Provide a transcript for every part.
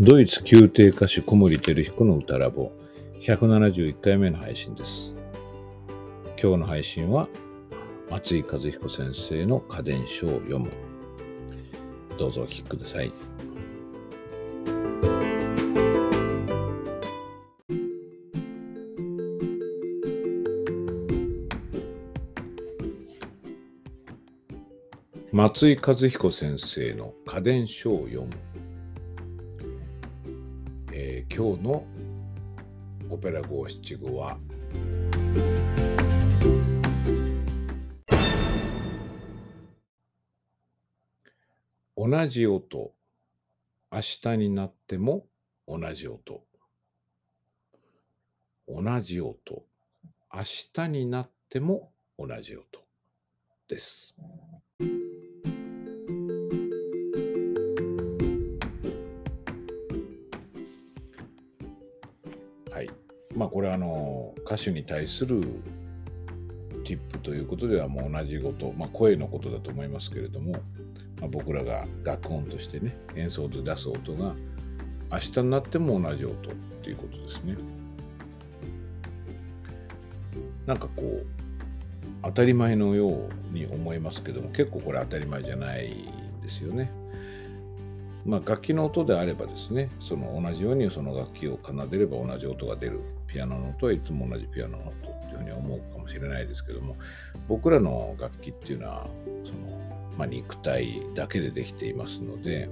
ドイツ宮廷歌手小森照彦の歌ラボ171回目の配信です。今日の配信は松井和彦先生の家電書を読む。どうぞお聞きください。松井和彦先生の家電書を読む。今日のオペラ五七五は？同じ音。明日になっても同じ音。同じ音。明日になっても同じ音。です。はい。まあこれはあの歌手に対するティップということではもう同じこと、まあ、声のことだと思いますけれども、まあ、僕らが楽音としてね演奏で出す音が明日になっても同じ音っていうことですね。なんかこう当たり前のように思いますけども結構これ当たり前じゃないですよね。まあ、楽器の音であればですね、その同じようにその楽器を奏でれば同じ音が出る。ピアノの音はいつも同じピアノの音っていうふうに思うかもしれないですけども、僕らの楽器っていうのは、その、まあ、肉体だけでできていますので、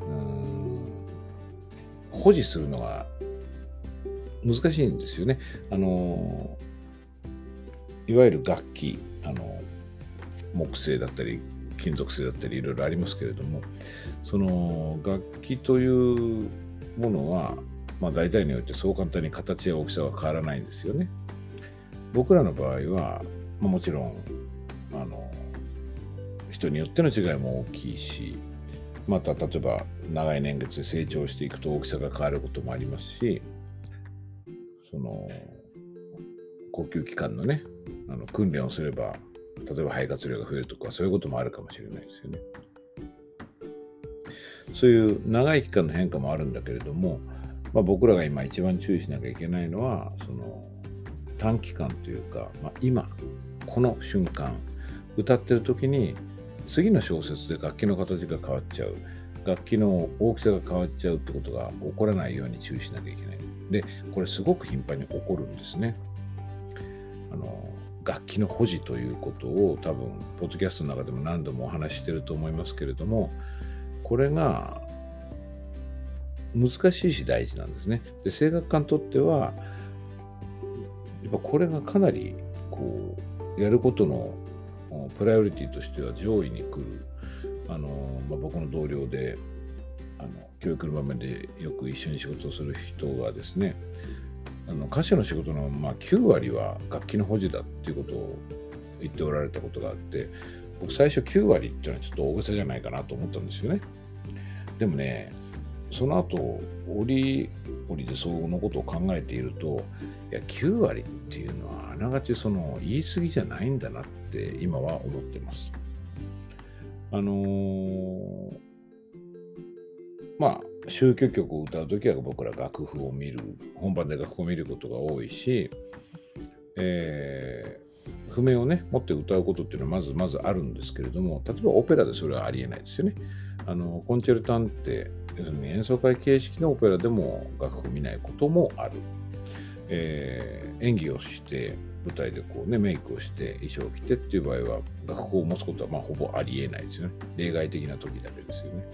うん、保持するのが難しいんですよね。あの、いわゆる楽器、あの、木製だったり、金属製だったりいろいろありますけれどもその楽器というものは、まあ、大体においてそう簡単に形や大きさは変わらないんですよね。僕らの場合は、まあ、もちろんあの人によっての違いも大きいしまた例えば長い年月で成長していくと大きさが変わることもありますしその呼吸器官のねあの訓練をすれば例えば肺活量が増えるとかそういうこともあるかもしれないですよね。そういう長い期間の変化もあるんだけれども、まあ、僕らが今一番注意しなきゃいけないのはその短期間というか、まあ、今この瞬間歌ってる時に次の小説で楽器の形が変わっちゃう楽器の大きさが変わっちゃうってことが起こらないように注意しなきゃいけない。でこれすごく頻繁に起こるんですね。あの楽器の保持ということを多分ポッドキャストの中でも何度もお話ししてると思いますけれどもこれが難しいし大事なんですね。で声楽家にとってはやっぱこれがかなりこうやることのプライオリティとしては上位に来るあの、まあ、僕の同僚であの教育の場面でよく一緒に仕事をする人がですねあの歌手の仕事のまあ9割は楽器の保持だっていうことを言っておられたことがあって僕最初9割っていうのはちょっと大げさじゃないかなと思ったんですよね。でもねその後折々でそのことを考えているといや9割っていうのはあながちその言い過ぎじゃないんだなって今は思ってます。あのーまあ宗教曲を歌う時は僕ら楽譜を見る本番で楽譜を見ることが多いし、えー、譜面をね持って歌うことっていうのはまずまずあるんですけれども例えばオペラでそれはありえないですよね。あのコンチェルタンって要するに演奏会形式のオペラでも楽譜を見ないこともある、えー演技をして舞台でこうねメイクをして衣装を着てっていう場合は楽譜を持つことはまあほぼありえないですよね。例外的な時だけですよね。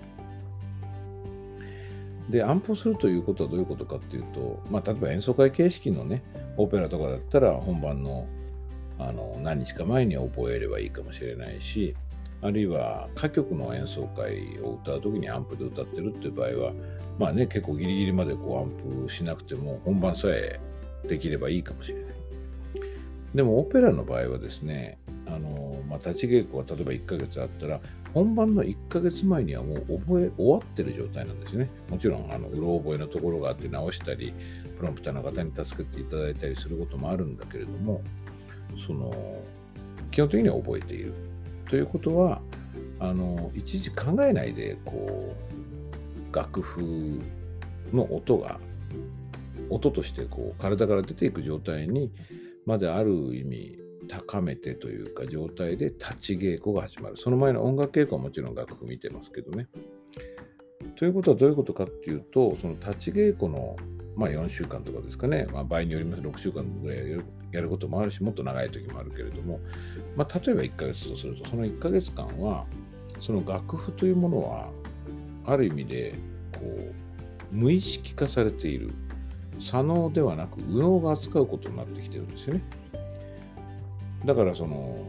で、安保するということはどういうことかっていうと、まあ、例えば演奏会形式のね、オペラとかだったら本番のあの何日か前に覚えればいいかもしれないし、あるいは歌曲の演奏会を歌うときにアンプで歌ってるっていう場合は、まあね、結構ギリギリまでこうアンプしなくても本番さえできればいいかもしれない。でもオペラの場合はですね、あのまあ、立ち稽古が例えば1ヶ月あったら、本番の1ヶ月前にはもう覚え終わってる状態なんですね。もちろん、あのうろ覚えのところがあって直したり、プロンプターの方に助けていただいたりすることもあるんだけれども、その基本的には覚えている。ということは、あのいちいち考えないでこう楽譜の音が音としてこう体から出ていく状態にまである意味高めてというか状態で立ち稽古が始まる。その前の音楽稽古はもちろん楽譜見てますけどね。ということはどういうことかっていうと、その立ち稽古の、まあ、4週間とかですかね、まあ、場合によります6週間ぐらいやることもあるし、もっと長い時もあるけれども、まあ、例えば1ヶ月とすると、その1ヶ月間は、その楽譜というものは、ある意味で、こう、無意識化されている。左脳ではなく右脳が扱うことになってきてるんですよね。だからその、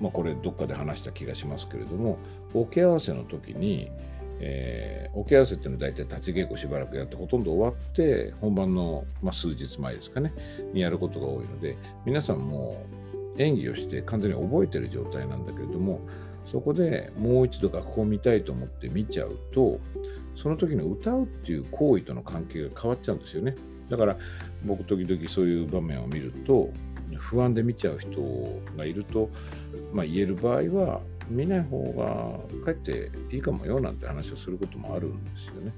まあ、これどっかで話した気がしますけれども、桶合わせの時に、えー、桶合わせっていうのは大体立ち稽古しばらくやってほとんど終わって本番の、まあ、数日前ですかねにやることが多いので皆さんも演技をして完全に覚えてる状態なんだけれどもそこでもう一度楽譜を見たいと思って見ちゃうとその時の歌うっていう行為との関係が変わっちゃうんですよね。だから僕時々そういう場面を見ると不安で見ちゃう人がいると、まあ、言える場合は見ない方がかえっていいかもよなんて話をすることもあるんですよね。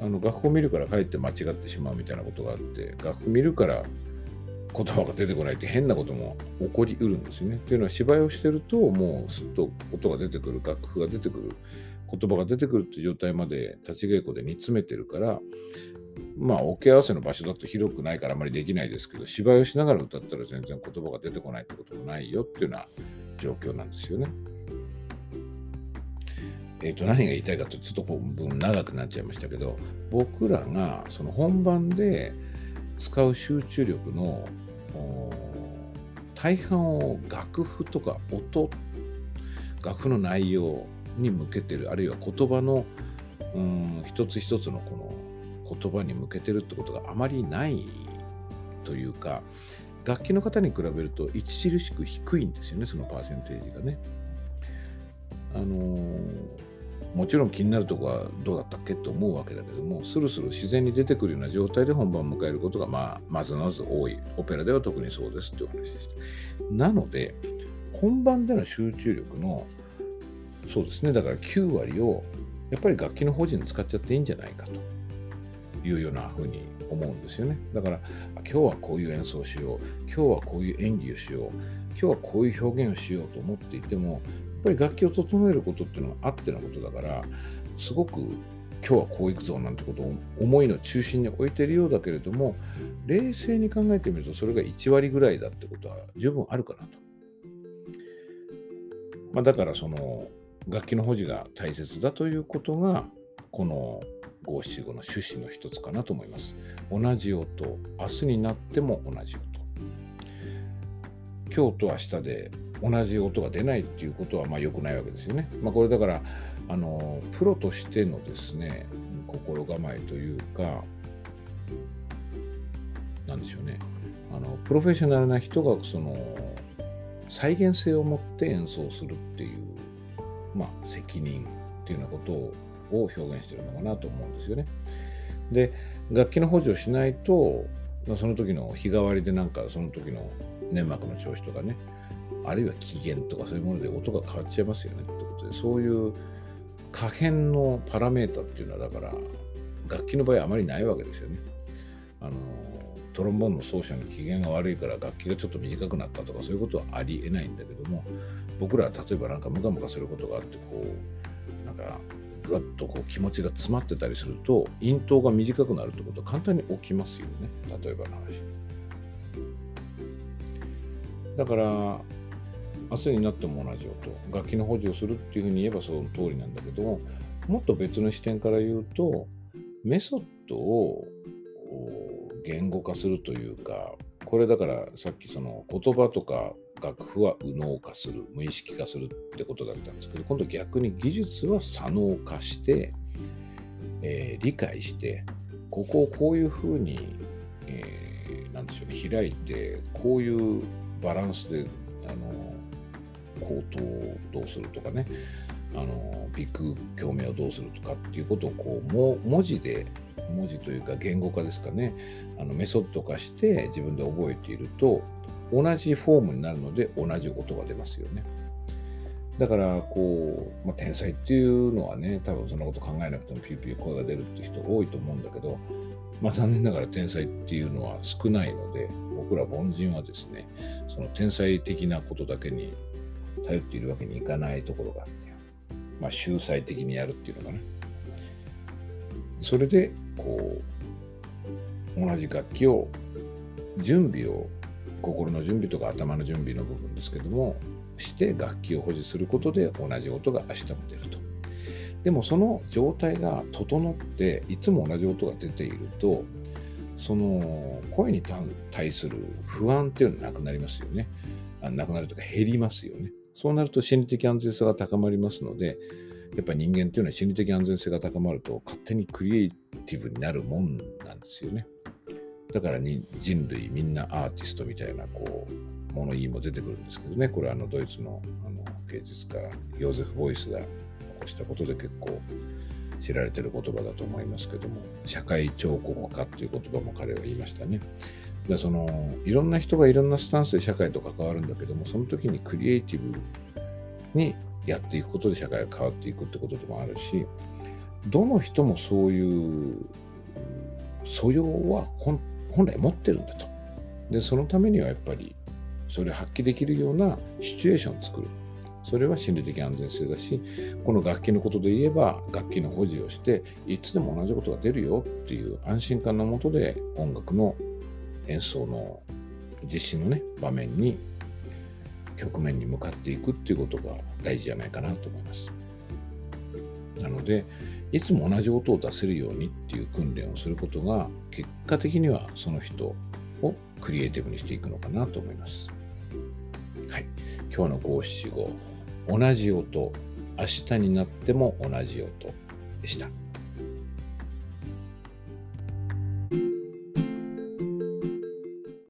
あの楽譜を見るからかえって間違ってしまうみたいなことがあって楽譜見るから言葉が出てこないって変なことも起こりうるんですよね。というのは芝居をしてるともうすっと音が出てくる楽譜が出てくる言葉が出てくるっていう状態まで立ち稽古で煮詰めてるからまあ、置き合わせの場所だと広くないからあまりできないですけど、芝居をしながら歌ったら全然言葉が出てこないってこともないよっていうような状況なんですよね。えっ、ー、と、何が言いたいかと、ちょっと分長くなっちゃいましたけど、僕らがその本番で使う集中力の大半を楽譜とか音、楽譜の内容に向けてる、あるいは言葉のうん一つ一つのこの言葉に向けてるってことがあまりないというか、楽器の方に比べると著しく低いんですよね、そのパーセンテージがね。あの、もちろん気になるとこはどうだったっけと思うわけだけども、スルスル自然に出てくるような状態で本番を迎えることが、まあ、まずまず多い。オペラでは特にそうですっていう話でした。なので、本番での集中力の、そうですね、だから9割をやっぱり楽器の保持に使っちゃっていいんじゃないかと。いうような風に思うんですよね。だから今日はこういう演奏をしよう、今日はこういう演技をしよう、今日はこういう表現をしようと思っていても、やっぱり楽器を整えることっていうのはあってのことだから、すごく今日はこういくぞなんてことを思いの中心に置いているようだけれども、冷静に考えてみるとそれが1割ぐらいだってことは十分あるかなと。まあ、だからその楽器の保持が大切だということが、この五七五の趣旨の一つかなと思います。同じ音、明日になっても同じ音。今日と明日で同じ音が出ないっていうことはまあ良くないわけですよね。まあ、これだからあのプロとしてのですね心構えというかなんでしょうねあのプロフェッショナルな人がその再現性を持って演奏するっていう、まあ、責任っていうようなことをを表現してるのかなと思うんですよね。で、楽器の補助をしないと、その時の日替わりでなんかその時の粘膜の調子とかね、あるいは機嫌とかそういうもので音が変わっちゃいますよねってことで、そういう可変のパラメータっていうのはだから楽器の場合あまりないわけですよね。あのトロンボーンの奏者の機嫌が悪いから楽器がちょっと短くなったとかそういうことはありえないんだけども僕らは例えばなんかムカムカすることがあってこうなんかぐっとこう気持ちが詰まってたりすると、咽頭が短くなるってことは簡単に起きますよね。例えばの話。だから、明日になっても同じ音、楽器の補助をするっていうふうに言えばその通りなんだけども、もっと別の視点から言うと、メソッドを言語化するというか、これだからさっきその言葉とか楽譜は右脳化する、無意識化するってことだったんですけど、今度逆に技術は左脳化して、えー、理解して、ここをこういうふうに、えー、なんでしょうね、開いて、こういうバランスで、あの、口頭をどうするとかね、あの、ビッグ共鳴をどうするとかっていうことを、こう、も文字で文字というか言語化ですかね、あのメソッド化して自分で覚えていると、同じフォームになるので同じ音が出ますよね。だからこう、まあ、天才っていうのはね多分そんなこと考えなくてもピューピュー声が出るって人多いと思うんだけど、まあ、残念ながら天才っていうのは少ないので僕ら凡人はですねその天才的なことだけに頼っているわけにいかないところがあって、まあ、秀才的にやるっていうのかなそれでこう同じ楽器を準備を心の準備とか頭の準備の部分ですけどもして楽器を保持することで同じ音が明日も出ると。でもその状態が整っていつも同じ音が出ているとその声に対する不安っていうのはなくなりますよね。あなくなるとか減りますよね。そうなると心理的安全性が高まりますので、やっぱり人間っていうのは心理的安全性が高まると勝手にクリエイティブになるもんなんですよね。だからに人類みんなアーティストみたいなこう物言いも出てくるんですけどね、これはあのドイツのあの芸術家ヨーゼフ・ボイスが起こしたことで結構知られてる言葉だと思いますけども、社会彫刻家っていう言葉も彼は言いましたね。でそのいろんな人がいろんなスタンスで社会と関わるんだけども、その時にクリエイティブにやっていくことで社会が変わっていくってことでもあるし、どの人もそういう素養は本来持ってるんだと。で、そのためにはやっぱりそれを発揮できるようなシチュエーションを作る。それは心理的安全性だし、この楽器のことで言えば、楽器の保持をして、いつでも同じことが出るよっていう安心感のもとで、音楽の演奏の実施のね、場面に、局面に向かっていくっていうことが大事じゃないかなと思います。なので、いつも同じ音を出せるようにっていう訓練をすることが、結果的にはその人をクリエイティブにしていくのかなと思います。はい。今日の五七五、同じ音、明日になっても同じ音でした。